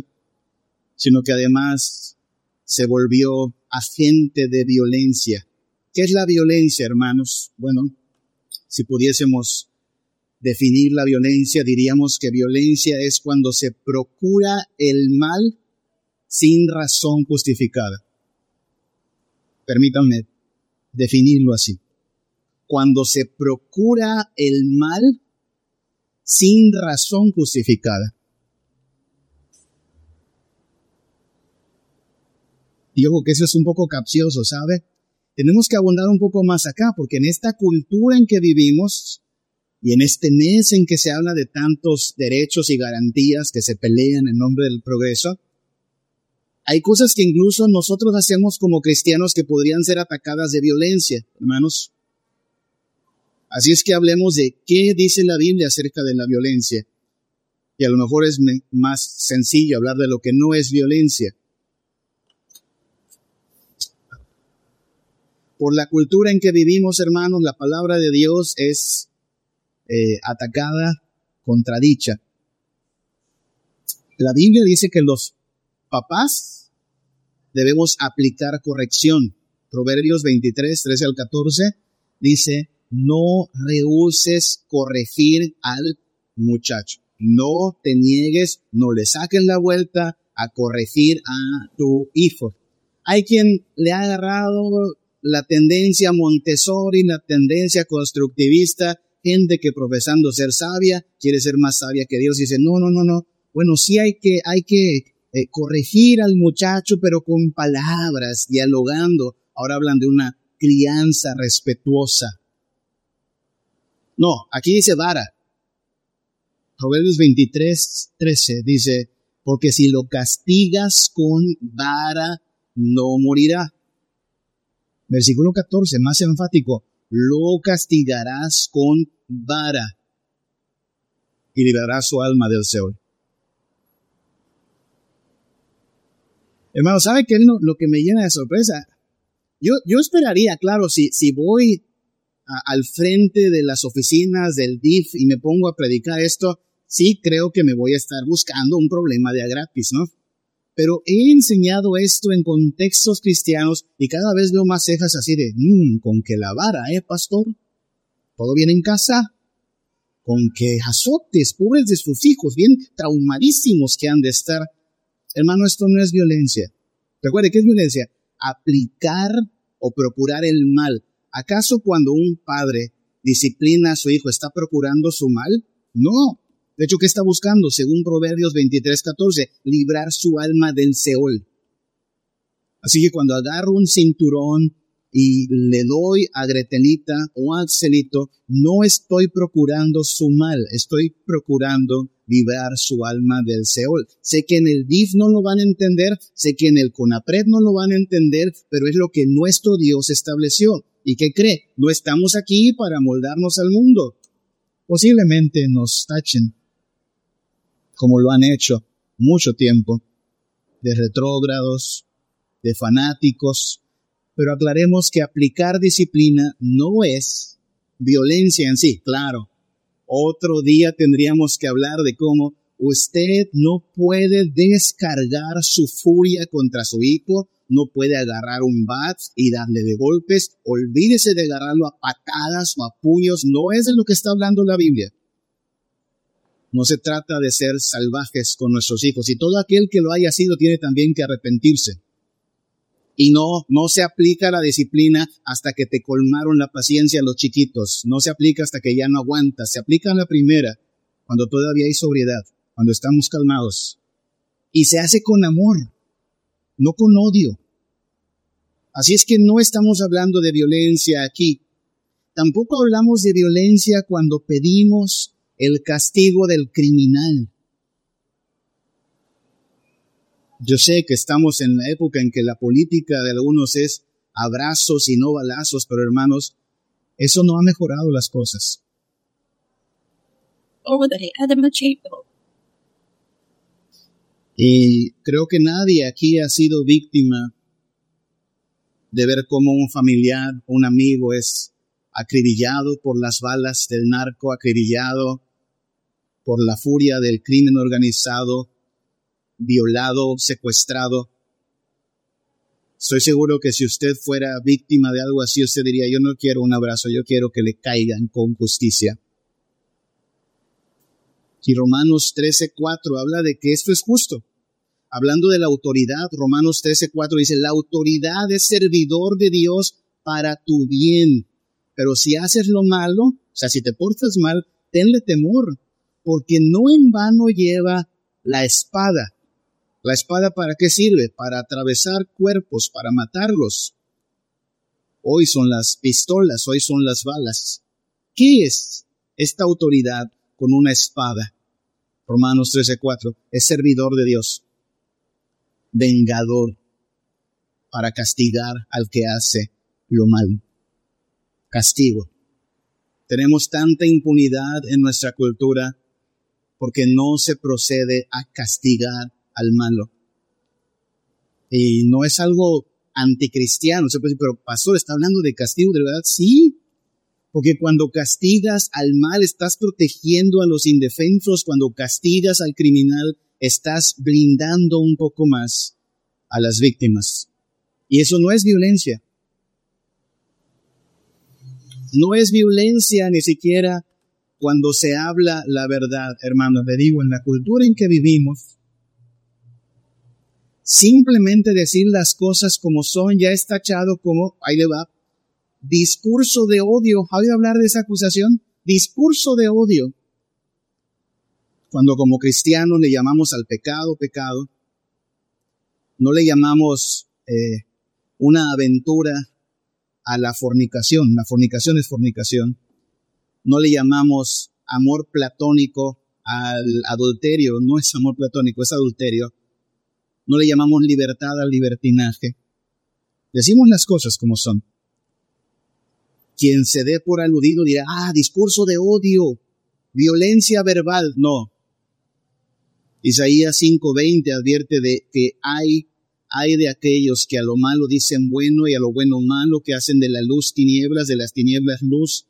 sino que además se volvió agente de violencia. ¿Qué es la violencia, hermanos? Bueno, si pudiésemos definir la violencia, diríamos que violencia es cuando se procura el mal sin razón justificada. Permítanme definirlo así cuando se procura el mal sin razón justificada. Y ojo que eso es un poco capcioso, ¿sabe? Tenemos que abundar un poco más acá, porque en esta cultura en que vivimos y en este mes en que se habla de tantos derechos y garantías que se pelean en nombre del progreso, hay cosas que incluso nosotros hacemos como cristianos que podrían ser atacadas de violencia, hermanos. Así es que hablemos de qué dice la Biblia acerca de la violencia. Y a lo mejor es más sencillo hablar de lo que no es violencia. Por la cultura en que vivimos, hermanos, la palabra de Dios es eh, atacada, contradicha. La Biblia dice que los papás debemos aplicar corrección. Proverbios 23, 13 al 14 dice, no rehuses corregir al muchacho. No te niegues, no le saques la vuelta a corregir a tu hijo. Hay quien le ha agarrado la tendencia Montessori, la tendencia constructivista, gente que profesando ser sabia, quiere ser más sabia que Dios, dice, no, no, no, no. Bueno, sí hay que, hay que eh, corregir al muchacho, pero con palabras, dialogando. Ahora hablan de una crianza respetuosa. No, aquí dice vara. Proverbios 23, 13 dice, porque si lo castigas con vara, no morirá. Versículo 14, más enfático, lo castigarás con vara y liberarás su alma del Seol. Hermano, ¿sabe qué es lo, que me llena de sorpresa? Yo, yo esperaría, claro, si, si voy al frente de las oficinas del DIF y me pongo a predicar esto, sí creo que me voy a estar buscando un problema de a gratis, ¿no? Pero he enseñado esto en contextos cristianos y cada vez veo más cejas así de, mmm, con que la vara, ¿eh, pastor? ¿Todo bien en casa? Con que azotes, pobres de sus hijos, bien traumadísimos que han de estar. Hermano, esto no es violencia. Recuerde, ¿qué es violencia? Aplicar o procurar el mal ¿Acaso cuando un padre disciplina a su hijo está procurando su mal? No. De hecho, ¿qué está buscando? Según Proverbios 23:14, librar su alma del Seol. Así que cuando agarro un cinturón y le doy a Gretelita o a Axelito, no estoy procurando su mal, estoy procurando librar su alma del Seol. Sé que en el DIF no lo van a entender, sé que en el CONAPRED no lo van a entender, pero es lo que nuestro Dios estableció. ¿Y qué cree? No estamos aquí para moldarnos al mundo. Posiblemente nos tachen, como lo han hecho mucho tiempo, de retrógrados, de fanáticos, pero aclaremos que aplicar disciplina no es violencia en sí, claro. Otro día tendríamos que hablar de cómo usted no puede descargar su furia contra su hijo, no puede agarrar un bat y darle de golpes, olvídese de agarrarlo a patadas o a puños, no es de lo que está hablando la Biblia. No se trata de ser salvajes con nuestros hijos y todo aquel que lo haya sido tiene también que arrepentirse. Y no, no se aplica la disciplina hasta que te colmaron la paciencia los chiquitos. No se aplica hasta que ya no aguantas. Se aplica la primera, cuando todavía hay sobriedad, cuando estamos calmados. Y se hace con amor, no con odio. Así es que no estamos hablando de violencia aquí. Tampoco hablamos de violencia cuando pedimos el castigo del criminal. Yo sé que estamos en la época en que la política de algunos es abrazos y no balazos, pero hermanos, eso no ha mejorado las cosas. Y creo que nadie aquí ha sido víctima de ver cómo un familiar, un amigo es acribillado por las balas del narco, acribillado por la furia del crimen organizado, violado, secuestrado. Estoy seguro que si usted fuera víctima de algo así, usted diría, yo no quiero un abrazo, yo quiero que le caigan con justicia. Y Romanos 13:4 habla de que esto es justo. Hablando de la autoridad, Romanos 13:4 dice, la autoridad es servidor de Dios para tu bien. Pero si haces lo malo, o sea, si te portas mal, tenle temor, porque no en vano lleva la espada. ¿La espada para qué sirve? Para atravesar cuerpos, para matarlos. Hoy son las pistolas, hoy son las balas. ¿Qué es esta autoridad con una espada? Romanos 13:4 es servidor de Dios, vengador para castigar al que hace lo malo. Castigo. Tenemos tanta impunidad en nuestra cultura porque no se procede a castigar al malo. Y no es algo anticristiano, pero pastor, ¿está hablando de castigo de verdad? Sí, porque cuando castigas al mal estás protegiendo a los indefensos, cuando castigas al criminal estás blindando un poco más a las víctimas. Y eso no es violencia. No es violencia ni siquiera cuando se habla la verdad, hermanos. Le digo, en la cultura en que vivimos, simplemente decir las cosas como son ya está tachado como, ahí le va, discurso de odio. ¿Ha oído hablar de esa acusación? Discurso de odio. Cuando como cristianos le llamamos al pecado pecado, no le llamamos eh, una aventura a la fornicación. La fornicación es fornicación no le llamamos amor platónico al adulterio, no es amor platónico, es adulterio. No le llamamos libertad al libertinaje. Decimos las cosas como son. Quien se dé por aludido dirá, ah, discurso de odio, violencia verbal. No. Isaías 5:20 advierte de que hay, hay de aquellos que a lo malo dicen bueno y a lo bueno malo, que hacen de la luz tinieblas, de las tinieblas luz,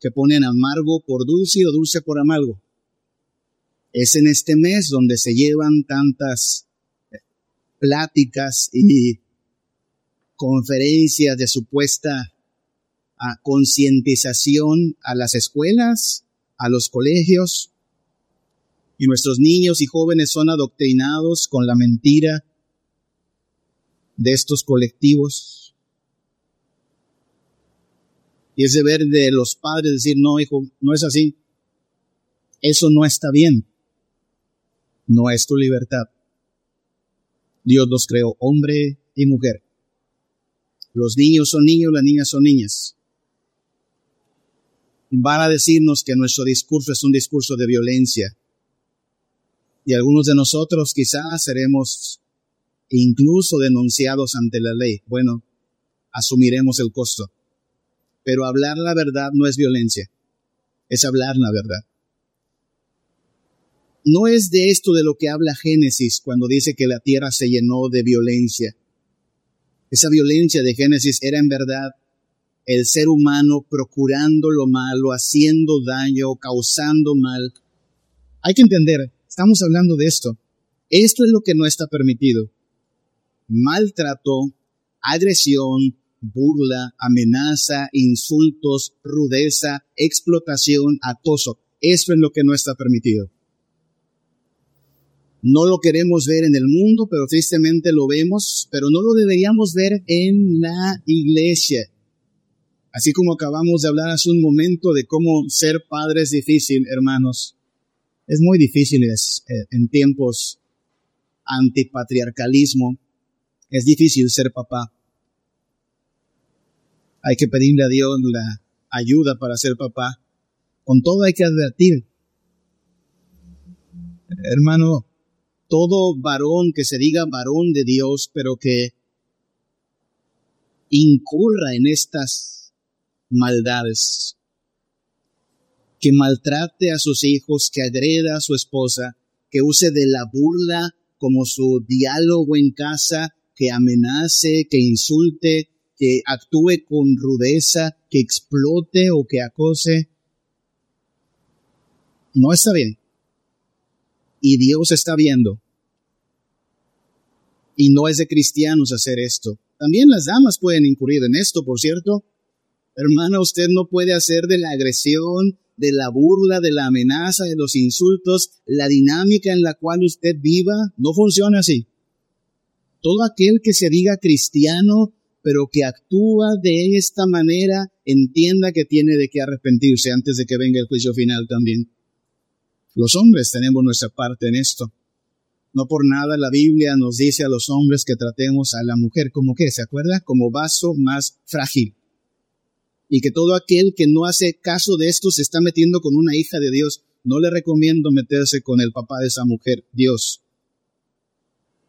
que ponen amargo por dulce o dulce por amargo. Es en este mes donde se llevan tantas eh, pláticas y conferencias de supuesta ah, concientización a las escuelas, a los colegios, y nuestros niños y jóvenes son adoctrinados con la mentira de estos colectivos y es deber de los padres decir, no, hijo, no es así. Eso no está bien. No es tu libertad. Dios los creó hombre y mujer. Los niños son niños, las niñas son niñas. Van a decirnos que nuestro discurso es un discurso de violencia. Y algunos de nosotros quizás seremos incluso denunciados ante la ley. Bueno, asumiremos el costo. Pero hablar la verdad no es violencia, es hablar la verdad. No es de esto de lo que habla Génesis cuando dice que la tierra se llenó de violencia. Esa violencia de Génesis era en verdad el ser humano procurando lo malo, haciendo daño, causando mal. Hay que entender, estamos hablando de esto. Esto es lo que no está permitido. Maltrato, agresión, burla, amenaza, insultos, rudeza, explotación, acoso. Esto es lo que no está permitido. No lo queremos ver en el mundo, pero tristemente lo vemos, pero no lo deberíamos ver en la iglesia. Así como acabamos de hablar hace un momento de cómo ser padre es difícil, hermanos. Es muy difícil es, eh, en tiempos antipatriarcalismo. Es difícil ser papá. Hay que pedirle a Dios la ayuda para ser papá. Con todo hay que advertir. Hermano, todo varón que se diga varón de Dios, pero que incurra en estas maldades, que maltrate a sus hijos, que agreda a su esposa, que use de la burla como su diálogo en casa, que amenace, que insulte, que actúe con rudeza, que explote o que acose, no está bien y Dios está viendo. Y no es de cristianos hacer esto. También las damas pueden incurrir en esto, por cierto. Hermana, usted no puede hacer de la agresión, de la burla, de la amenaza, de los insultos, la dinámica en la cual usted viva. No funciona así. Todo aquel que se diga cristiano, pero que actúa de esta manera, entienda que tiene de qué arrepentirse antes de que venga el juicio final también. Los hombres tenemos nuestra parte en esto. No por nada la Biblia nos dice a los hombres que tratemos a la mujer como que, ¿se acuerda? Como vaso más frágil. Y que todo aquel que no hace caso de esto se está metiendo con una hija de Dios. No le recomiendo meterse con el papá de esa mujer, Dios.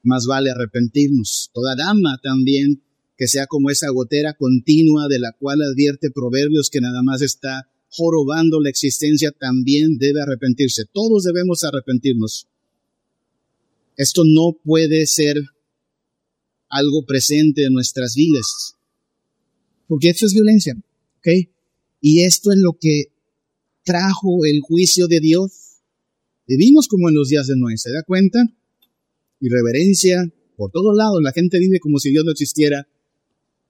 Más vale arrepentirnos. Toda dama también que sea como esa gotera continua de la cual advierte Proverbios que nada más está jorobando la existencia también debe arrepentirse. Todos debemos arrepentirnos. Esto no puede ser algo presente en nuestras vidas, porque esto es violencia, ¿ok? Y esto es lo que trajo el juicio de Dios. Vivimos como en los días de Noé, ¿se da cuenta? Irreverencia, por todos lados, la gente vive como si Dios no existiera.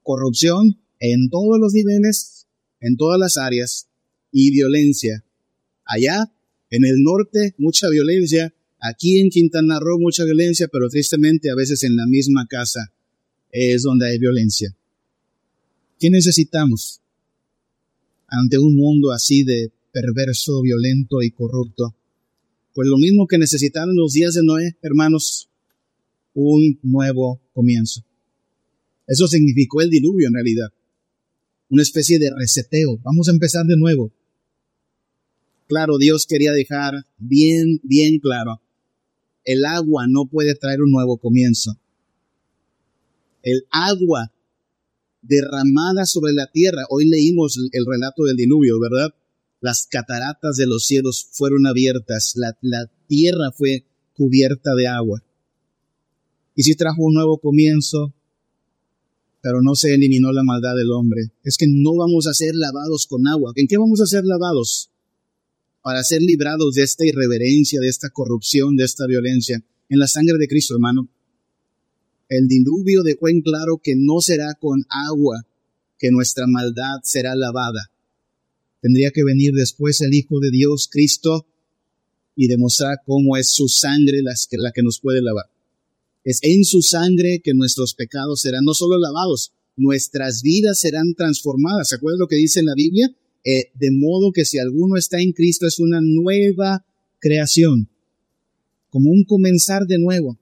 Corrupción en todos los niveles, en todas las áreas y violencia. Allá, en el norte, mucha violencia. Aquí en Quintana Roo, mucha violencia, pero tristemente a veces en la misma casa es donde hay violencia. ¿Qué necesitamos ante un mundo así de perverso, violento y corrupto? Pues lo mismo que necesitaron los días de Noé, hermanos, un nuevo comienzo. Eso significó el diluvio en realidad una especie de reseteo. Vamos a empezar de nuevo. Claro, Dios quería dejar bien, bien claro, el agua no puede traer un nuevo comienzo. El agua derramada sobre la tierra, hoy leímos el relato del diluvio, ¿verdad? Las cataratas de los cielos fueron abiertas, la, la tierra fue cubierta de agua. Y si trajo un nuevo comienzo, pero no se eliminó la maldad del hombre. Es que no vamos a ser lavados con agua. ¿En qué vamos a ser lavados? Para ser librados de esta irreverencia, de esta corrupción, de esta violencia. En la sangre de Cristo, hermano. El diluvio dejó en claro que no será con agua que nuestra maldad será lavada. Tendría que venir después el Hijo de Dios, Cristo, y demostrar cómo es su sangre la que nos puede lavar. Es en su sangre que nuestros pecados serán no solo lavados, nuestras vidas serán transformadas. ¿Se acuerdan lo que dice en la Biblia? Eh, de modo que si alguno está en Cristo es una nueva creación, como un comenzar de nuevo.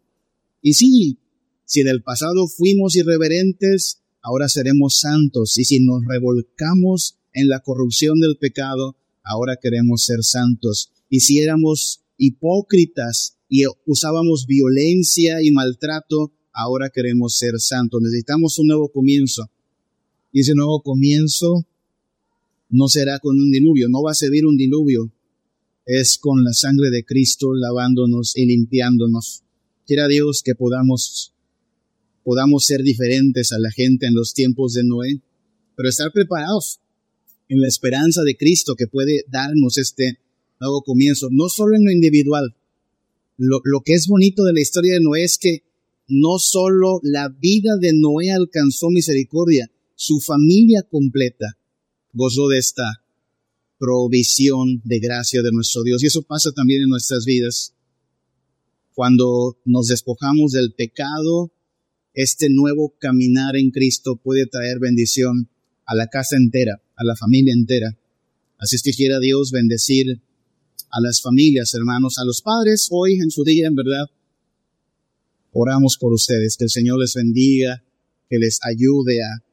Y sí, si en el pasado fuimos irreverentes, ahora seremos santos. Y si nos revolcamos en la corrupción del pecado, ahora queremos ser santos. Y si éramos hipócritas y usábamos violencia y maltrato, ahora queremos ser santos. Necesitamos un nuevo comienzo. Y ese nuevo comienzo no será con un diluvio, no va a servir un diluvio. Es con la sangre de Cristo lavándonos y limpiándonos. Quiera Dios que podamos, podamos ser diferentes a la gente en los tiempos de Noé. pero estar preparados en la esperanza de Cristo que puede darnos este nuevo comienzo, no solo en lo individual. Lo, que es bonito de la historia de Noé es que no solo la vida de Noé alcanzó misericordia, su familia completa gozó de esta provisión de gracia de nuestro Dios. Y eso pasa también en nuestras vidas. Cuando nos despojamos del pecado, este nuevo caminar en Cristo puede traer bendición a la casa entera, a la familia entera. Así es que quiera Dios bendecir a las familias, hermanos, a los padres hoy en su día, en verdad. Oramos por ustedes, que el Señor les bendiga, que les ayude a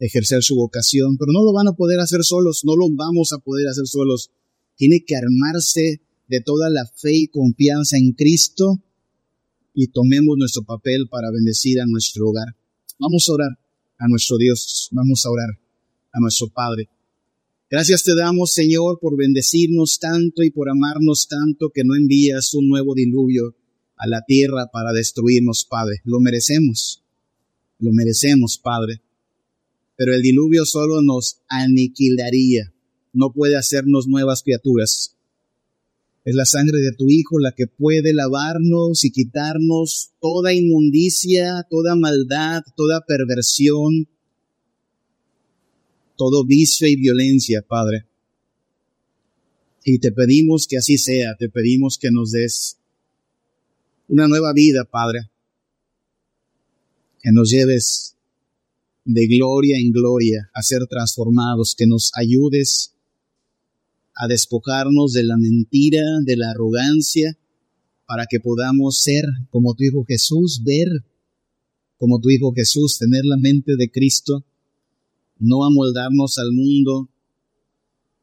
ejercer su vocación, pero no lo van a poder hacer solos, no lo vamos a poder hacer solos. Tiene que armarse de toda la fe y confianza en Cristo y tomemos nuestro papel para bendecir a nuestro hogar. Vamos a orar a nuestro Dios, vamos a orar a nuestro Padre. Gracias te damos, Señor, por bendecirnos tanto y por amarnos tanto que no envías un nuevo diluvio a la tierra para destruirnos, Padre. Lo merecemos, lo merecemos, Padre. Pero el diluvio solo nos aniquilaría, no puede hacernos nuevas criaturas. Es la sangre de tu Hijo la que puede lavarnos y quitarnos toda inmundicia, toda maldad, toda perversión, todo vicio y violencia, Padre. Y te pedimos que así sea, te pedimos que nos des una nueva vida, Padre. Que nos lleves de gloria en gloria a ser transformados, que nos ayudes a despojarnos de la mentira, de la arrogancia, para que podamos ser como tu Hijo Jesús, ver como tu Hijo Jesús, tener la mente de Cristo no amoldarnos al mundo,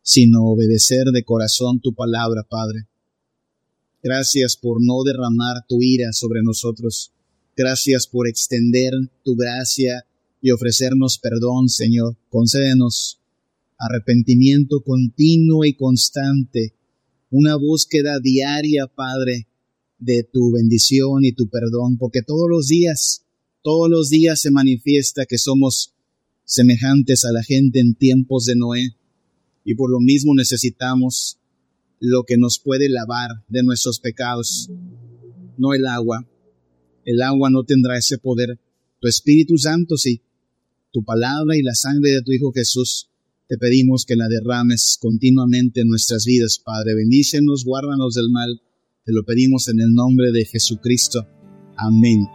sino obedecer de corazón tu palabra, Padre. Gracias por no derramar tu ira sobre nosotros. Gracias por extender tu gracia y ofrecernos perdón, Señor. Concédenos arrepentimiento continuo y constante, una búsqueda diaria, Padre, de tu bendición y tu perdón, porque todos los días, todos los días se manifiesta que somos semejantes a la gente en tiempos de Noé, y por lo mismo necesitamos lo que nos puede lavar de nuestros pecados, no el agua. El agua no tendrá ese poder. Tu Espíritu Santo sí, tu palabra y la sangre de tu Hijo Jesús, te pedimos que la derrames continuamente en nuestras vidas, Padre. Bendícenos, guárdanos del mal. Te lo pedimos en el nombre de Jesucristo. Amén.